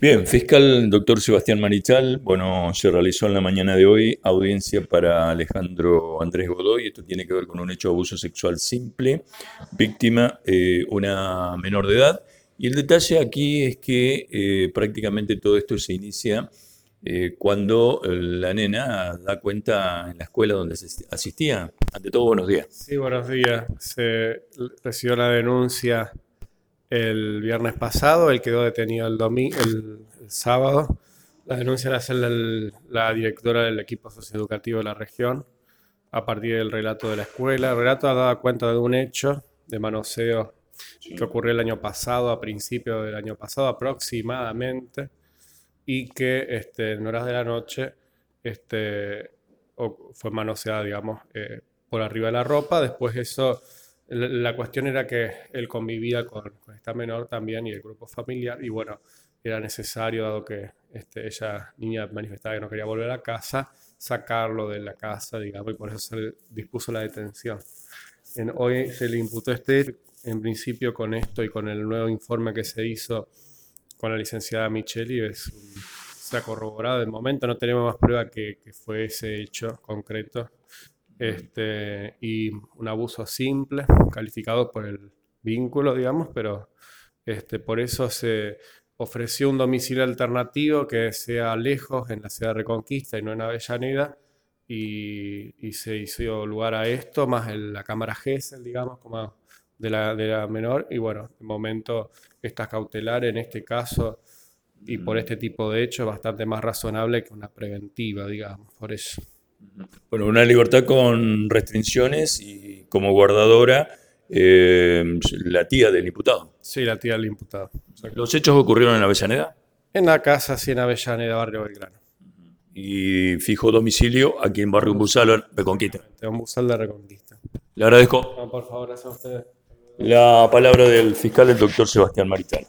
Bien, fiscal doctor Sebastián Marichal, bueno, se realizó en la mañana de hoy audiencia para Alejandro Andrés Godoy. Esto tiene que ver con un hecho de abuso sexual simple, víctima eh, una menor de edad. Y el detalle aquí es que eh, prácticamente todo esto se inicia eh, cuando la nena da cuenta en la escuela donde asistía. Ante todo, buenos días. Sí, buenos días. Se recibió la denuncia el viernes pasado, él quedó detenido el, domingo, el, sábado. La denuncia la hace la directora del equipo socioeducativo de la región a partir del relato de la escuela. El relato ha dado cuenta de un hecho de manoseo que ocurrió el año pasado, a principios del año pasado aproximadamente, y que este, en horas de la noche este, fue manoseada, digamos, eh, por arriba de la ropa. Después eso la cuestión era que él convivía con, esta menor también y el grupo familiar y bueno, era necesario, dado que este, ella, niña, manifestaba que no quería volver a casa, sacarlo de la casa, digamos, y por eso se dispuso la detención. En, hoy se le imputó este, en principio con esto y con el nuevo informe que se hizo con la licenciada Micheli, es, se ha corroborado. De momento no tenemos más prueba que, que fue ese hecho concreto este, y un abuso simple, calificado por el vínculo, digamos, pero este, por eso se ofreció un domicilio alternativo que sea lejos, en la ciudad de Reconquista y no en Avellaneda, y, y se hizo lugar a esto, más la cámara GESEL, digamos, como de la, de la menor, y bueno, de momento esta cautelar en este caso y por este tipo de hecho es bastante más razonable que una preventiva, digamos, por eso. Bueno, una libertad con restricciones y como guardadora eh, la tía del imputado. Sí, la tía del imputado. ¿Los hechos ocurrieron en Avellaneda? En la casa, sí, en Avellaneda, Barrio Belgrano. Y fijó domicilio aquí en Barrio Busal, Reconquista. En Busal de Reconquista. Le agradezco. por favor, gracias a ustedes. La palabra del fiscal, el doctor Sebastián Marital.